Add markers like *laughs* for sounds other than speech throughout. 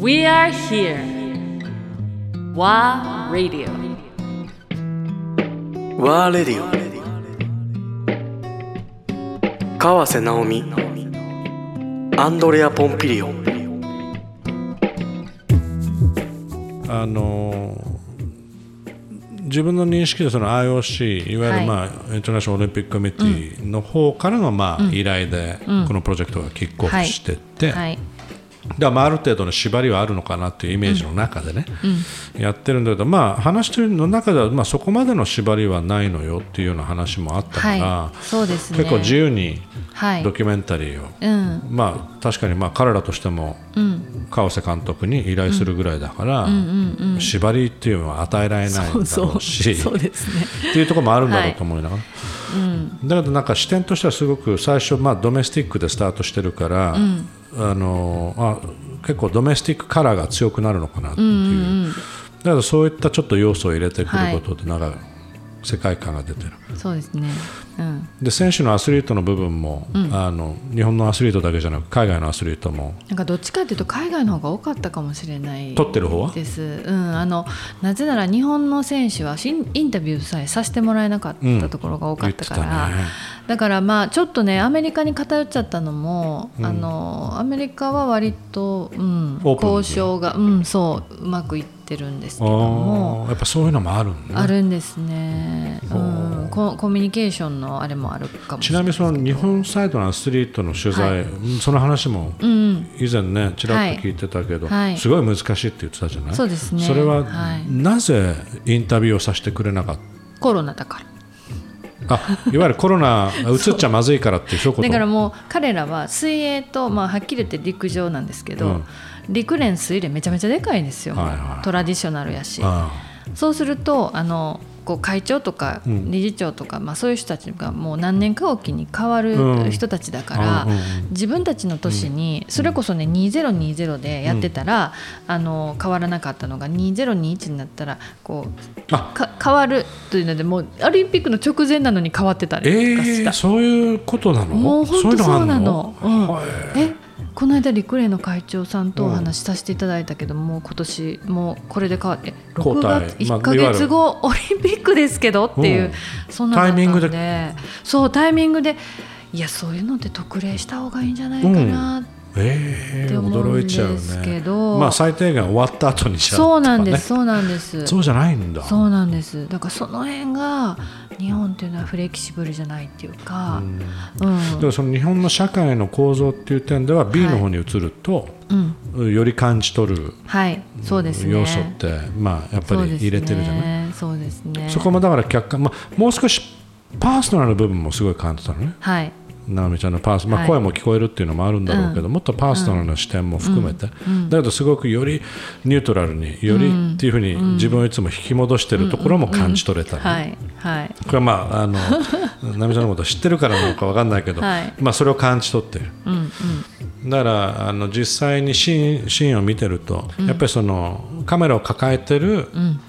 We are here. WA Radio. ワーレディオ川瀬直美。アンドレア・ポンピリオあのー自分の認識でその IOC いわゆる、まあインターナショナルオリンピックコミッティの方からの、まあ依頼でこのプロジェクトがキックオフしてって、はいらまあある程度の縛りはあるのかなっていうイメージの中でね、やってるんだけど、まあ、話の中では、まあ、そこまでの縛りはないのよっていうような話もあったから、はい。そうですね。結構自由にはい。ドキュメンタリーを、うん。まあ、確かにまあ彼らとしても、川瀬監督に依頼するぐらいだから、縛りっていうのは与えられないんだろうしそうそう。*laughs* ね。っていうところもあるんだろうと思いな。がら、だけどなんか視点としてはすごく最初、まあ、ドメスティックでスタートしてるから、あのあ結構ドメスティックカラーが強くなるのかなっていう、だからそういったちょっと要素を入れてくることで、なんか世界観が出てる。そうですね。うん。で選手のアスリートの部分も、あの日本のアスリートだけじゃなく海外のアスリートも。なんかどっちかっていうと海外の方が多かったかもしれない撮ってる方は？です、うん、あのなぜなら日本の選手はインタビューさえさせてもらえなかったところが多かったから、言ってたねだからまあちょっとねアメリカに偏っちゃったのも、あのアメリカは割と、うん、交渉が、うん、そううまくいってるんですけども。やっぱそういうのもあるんだね。あるんですね、う。ん、ココミュニケーションのあれもあるかもしちなみにその日本サイドのアスリートの取材、うんその話もうん、以前ねちらっと聞いてたけど、はい。すごい難しいって言ってたじゃない？そうですね。それは、はい。なぜインタビューをさせてくれなかっコロナだから。たあいわゆるコロナうつっちゃまずいからっていうだからもう彼らは水泳と、まあ、はっきり言って陸上なんですけど、うん。陸連水連めちゃめちゃでかいんですよ、はいはい。トラディショナルやし。あ。そうするとあのこう会長とかうん。理事長とか、まあ、そういう人たちがもう何年かおきに変わうんる人たちだから、うんうんうん自分たちの年にそれこそね2020でやってたら、あの変わらなかったのが2021になったらこうあ。か変わるというのでもうオリンピックの直前なのに変わってたりえとかした。ー、そういうことなの？もう本当そうなの。うんはいえこの間陸連の会長さんとお話しさせていただいたけど、もう今年もうこれで変わって6交代。月まあ1か月後、オリンピックですけど？っていう、うん。そんなタイミングで。そうタイミングでいやそういうのって特例した方がいいんじゃないかなえー、って思うんで驚いちゃうね。ど、まあ最低限終わった後にしちゃうそうなんですそうなんです。そうじゃないんだ。そうなんです。だからその辺が日本っていうのはフレキシブルじゃないっていうか、うん。でもその日本の社会の構造っていう点では B の方に移ると、うん、より感じ取るはい。そうですね。要素って、まあ、やっぱり入れてるじゃない？そ,、そうですね。こもだから客観、まあ、もう少しパーソナルな部分もすごい感じたのね。はい直美ちゃんのパーソ、まあ、はい。声も聞こえるっていうのもあるんだろうけど、もっとパーソナルな視点も含めて、だけどすごくよりニュートラルによりっていうふうに自分をいつも引き戻してるところも感じ取れたはい。はい。これはまああの *laughs* 奈美ちゃんのことを知ってるからなのか分かんないけど、はい。まあ、それを感じ取ってる。うんうん。だからあの実際にシーンシーンを見てると、やっぱりそのカメラを抱えてる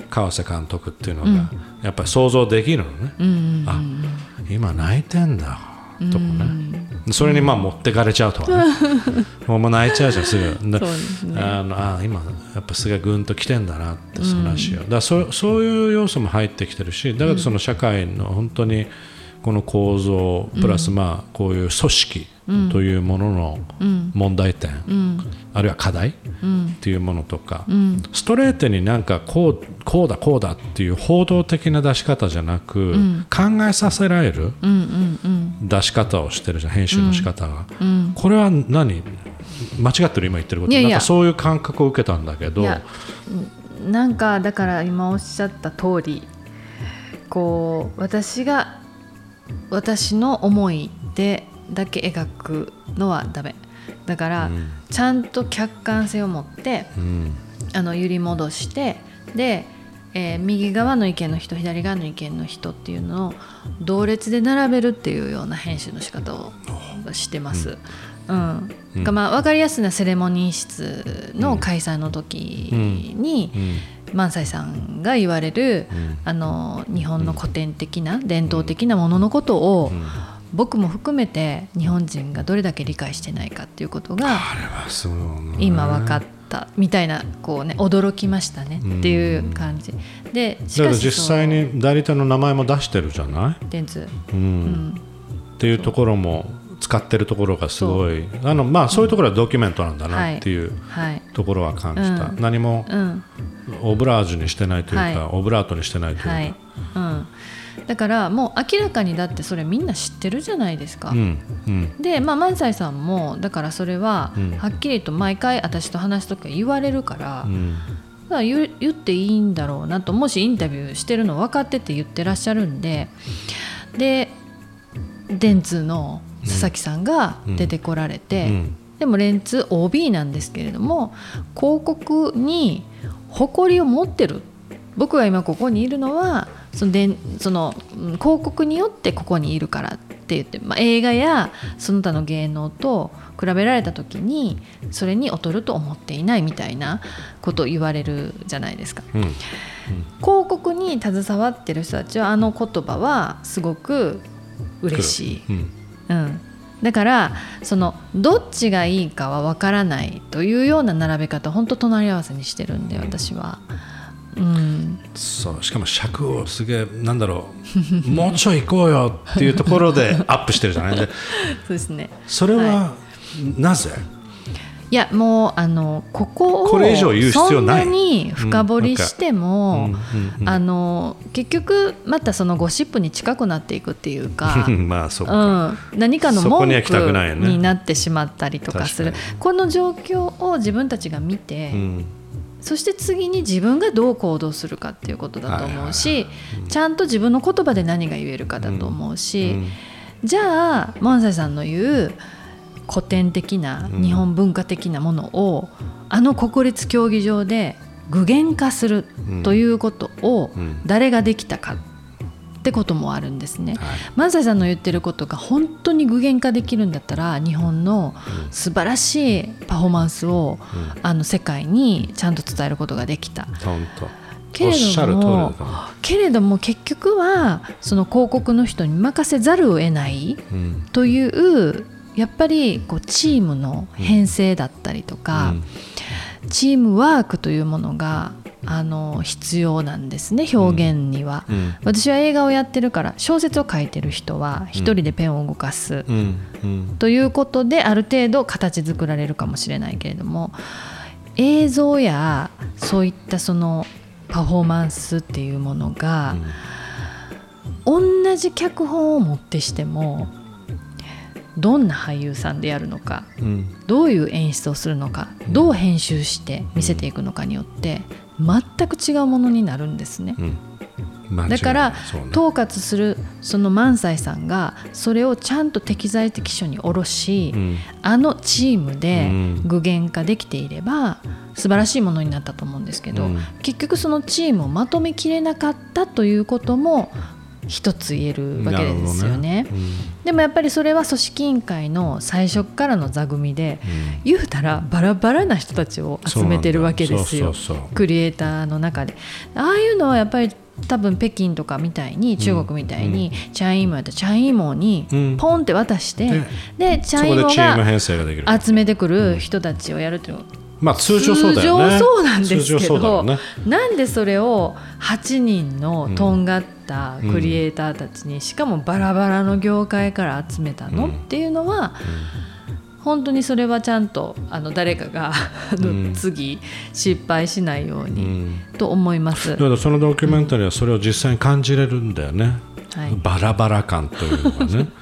川瀬監督っていうのが、やっぱり想像できるのね、あ今泣いてんだとかね、それにまあ持ってかれちゃうとはね。*laughs* もう泣いちゃうじゃんすぐ。ね。あのあ今やっぱすげえぐんと来てんだなってその話を、だそそういう要素も入ってきてるしだけどその社会の本当にこの構造プラスまあこういう組織というものの問題点、あるいは課題っていうものとか、ストレートになんかこうこうだこうだっていう報道的な出し方じゃなく、考えさせられる出し方をしてるじゃん編集の仕方が、これは何？間違ってる今言ってること。なんかそういう感覚を受けたんだけど。なんかだから今おっしゃった通りこう私が私の思いでだけ描くのはダメ。だから、ちゃんと客観性を持ってうん。あの揺り戻してで、えー右側の意見の人左側の意見の人っていうのを同列で並べるっていうような編集の仕方をしてます。うん。うん。がまあ、分かりやすいのはセレモニー室の開催の時に、うん萬斎さんが言われる、ん。あの日本の古典的な伝統的なもののことを、ん。僕も含めて日本人がどれだけ理解してないかっていうことが今分かっったみたいなこうね驚きましたねっていう感じ。でしだかし実際に代理店の名前も出してるじゃない、電通。うん。っていうところも使ってるところがすごい。あの、まあ、そういうところはドキュメントなんだなっていうはい。ところは感じた、うん。何もうんオブラージュにしてないというか、はい。オブラートにしてないというか、はい、うん、だからもう明らかにだってそれみんな知ってるじゃないですか、うんうん。でまあ萬斎さんもだからそれはうん。はっきりと毎回私と話す時は言われるから,、うん。だから言っていいんだろうなともしインタビューしてるの分かってて言ってらっしゃるんでで電通の佐々木さんが出てこられて、うん。でもレンツ OB なんですけれども広告に誇りを持ってる。僕が今ここにいるのはそのでそのうん広告によってここにいるからって言って、まあ、映画やその他の芸能と比べられた時にそれに劣ると思っていないみたいなことを言われるじゃないですか。うん。広告に携わってる人たちはあの言葉はすごく嬉しい。うん。うん、だからそのどっちがいいかは分からないというような並べ方本当隣り合わせにしてるんで私は。うん、そうしかも尺をすげえなんだろうもうちょい行こうよっていうところでアップしてるじゃない。で *laughs* そうですね。それはなぜ、いやもうあのここをこれ以上言う必要ない。そんなに深掘りしても、うんうんうん。あの結局またそのゴシップに近くなっていくっていうか *laughs* まあそうか、うん、何かの文句になってしまったりとかする。確かこの状況を自分たちが見て、うん。そして次に自分がどう行動するかっていうことだと思うし、ちゃんと自分の言葉で何が言えるかだと思うし、うん。じゃあ萬斎さんの言う古典的なうん。日本文化的なものを、あの国立競技場で具現化するということをうん。誰ができたかってこともあるんですね。はい。萬斎さんの言ってることが本当に具現化できるんだったら日本の素晴らしいパフォーマンスを、あの世界にちゃんと伝えることができた。けれどもけれども結局はその広告の人に任せざるを得ないうん。というやっぱりこうチームの編成だったりとか、チームワークというものがあの必要なんですね表現には。うん。私は映画をやってるから小説を書いてる人は一人でペンを動かす。うん。うん。ということである程度形作られるかもしれないけれども映像やそういったそのパフォーマンスっていうものが同じ脚本をもってしてもどんな俳優さんでやるのかうん。どういう演出をするのかどう編集して見せていくのかによって全く違うものになるんですね。だからね。統括するその萬斎さんがそれをちゃんと適材適所に下ろし、うん。あのチームでうん。具現化できていれば素晴らしいものになったと思うんですけど、うん。結局そのチームをまとめきれなかったということも一つ言えるわけですよね。なるほどね。でもやっぱりそれは組織委員会の最初からの座組でうん。言うたらバラバラな人たちを集めてるわけですよ。クリエイターの中で。ああいうのはやっぱり多分北京とかみたいに中国みたいに、チャンイーモやったらチャンイーモにうん。ポンって渡して、でチそャンイーモが集めてくる人たちをやるっていうのまあ通常そうだよね。通常そうなんですけど、ね。なんでそれを8人のとんがったクリエイターたちに、しかもバラバラの業界から集めたの、うん。っていうのは、本当にそれはちゃんとあの誰かが次失敗しないよううに、ん。と思います。だからそのドキュメンタリーはそれを実際に感じれるんだよね、はい。バラバラ感というのがね。*laughs*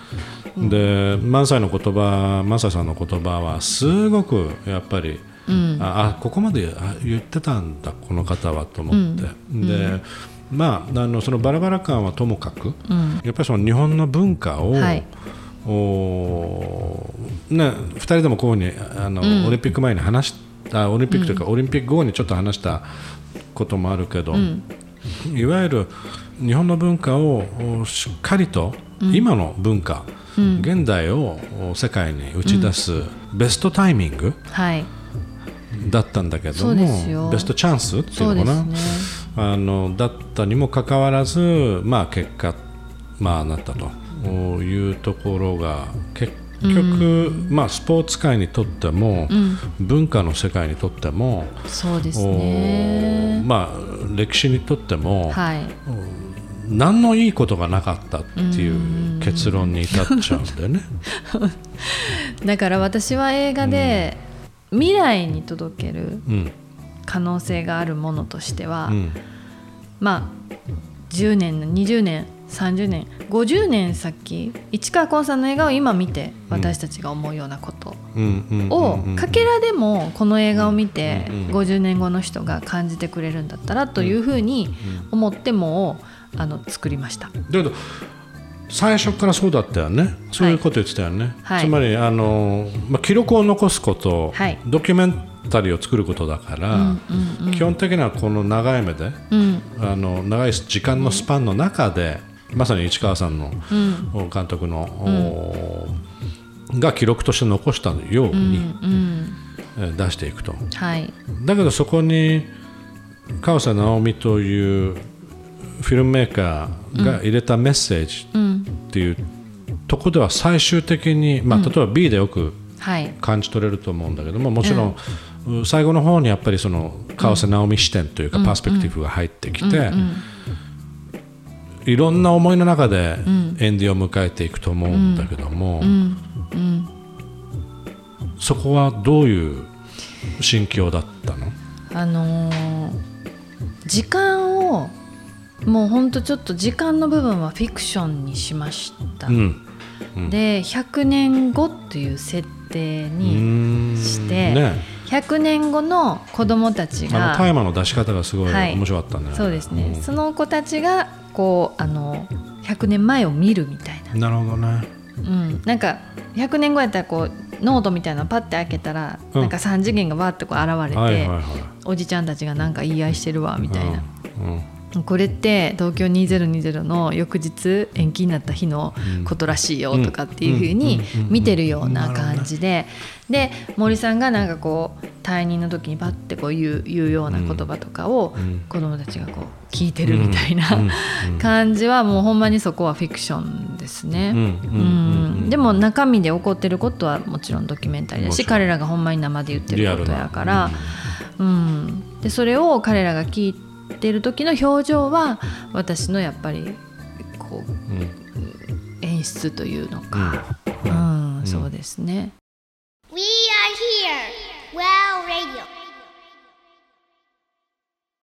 で萬斎の言葉萬斎さんの言葉はすごくやっぱり、うん。ああここまであ言ってたんだこの方はと思って、でまああのそのバラバラ感はともかく、うん。やっぱりその日本の文化を、はい。おね、2人でもこういうふうにあの、うん。オリンピック前に話したオリンピックというか、オリンピック後にちょっと話したこともあるけど、ん。いわゆる日本の文化をおしっかりと、今の文化、現代をお世界に打ち出すベストタイミングはいだったんだけどもベストチャンスっていそううのかな、ね。あのだったにもかかわらず、まあ、結果、まあ、なったというところが結結局、まあ、スポーツ界にとっても、うん。文化の世界にとっても、そうですおねまあ、歴史にとっても、はい。何のいいことがなかったっていう結論に至っちゃうんだよね。*laughs* だから私は映画で未来に届けるうん。可能性があるものとしては、うん。まあ10年20年30年50年先市川崑さんの映画を今見て私たちが思うようなことをうんかけらでもこの映画を見てうんうん50年後の人が感じてくれるんだったらというふうに思ってもあの作りました。だけど最初からそうだったよね。そういうこと言ってたよね、はい。つまりあの、まあ、記録を残すこと、はい。ドキュメンタリーを作ることだから、うんうん基本的にはこの長い目でうん。あの長い時間のスパンの中で、まさに市川さんの、うん。監督の、おが記録として残したよううんうに、ん。えー出していくと。はい。だけどそこに川瀬直美というフィルムメーカーが入れたメッセージうんっていうとこでは最終的に、まあ、例えば B でよくはい。感じ取れると思うんだけどももちろん、う最後の方にやっぱりその川瀬直美視点というか、パースペクティブが入ってきて、うんいろんな思いの中でエンディを迎えていくと思うんだけども、そこはどういう心境だったの？あのー時間をもうほんとちょっと時間の部分はフィクションにしました、うん。うん。で100年後という設定うにしてね。100年後の子供たちが大麻の出し方がすごいはい。面白かったね、そうですね、ん。その子たちがこうあの100年前を見るみたいな、なるほどね。うん、なんか100年後やったらこうノートみたいなのパッて開けたら、うん。なんか3次元がわーってこう現れて、はいはいはい。おじちゃんたちがなんか言い合いしてるわみたいな、うん。うんこれって東京2020の翌日延期になった日のことらしいよとかっていうふうに見てるような感じでで森さんがなんかこう退任の時にパッてこう言う言うような言葉とかをん子供たちがこう聞いてるみたいな感じはもうほんまにそこはフィクションですね。でも中身で起こってることはもちろんドキュメンタリーだし彼らがほんまに生で言ってることやから、うん、でそれを彼らが聞いてる時の表情は私のやっぱりこううん。演出というのか、うん。そうですね。